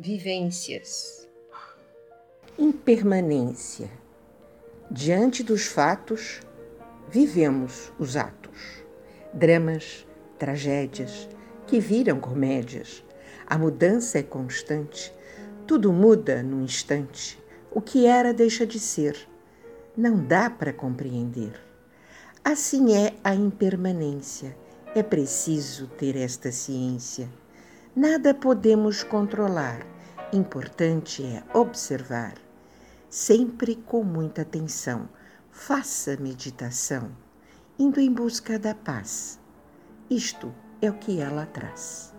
Vivências. Impermanência. Diante dos fatos, vivemos os atos. Dramas, tragédias, que viram comédias. A mudança é constante, tudo muda num instante. O que era deixa de ser. Não dá para compreender. Assim é a impermanência. É preciso ter esta ciência. Nada podemos controlar. Importante é observar. Sempre com muita atenção. Faça meditação, indo em busca da paz. Isto é o que ela traz.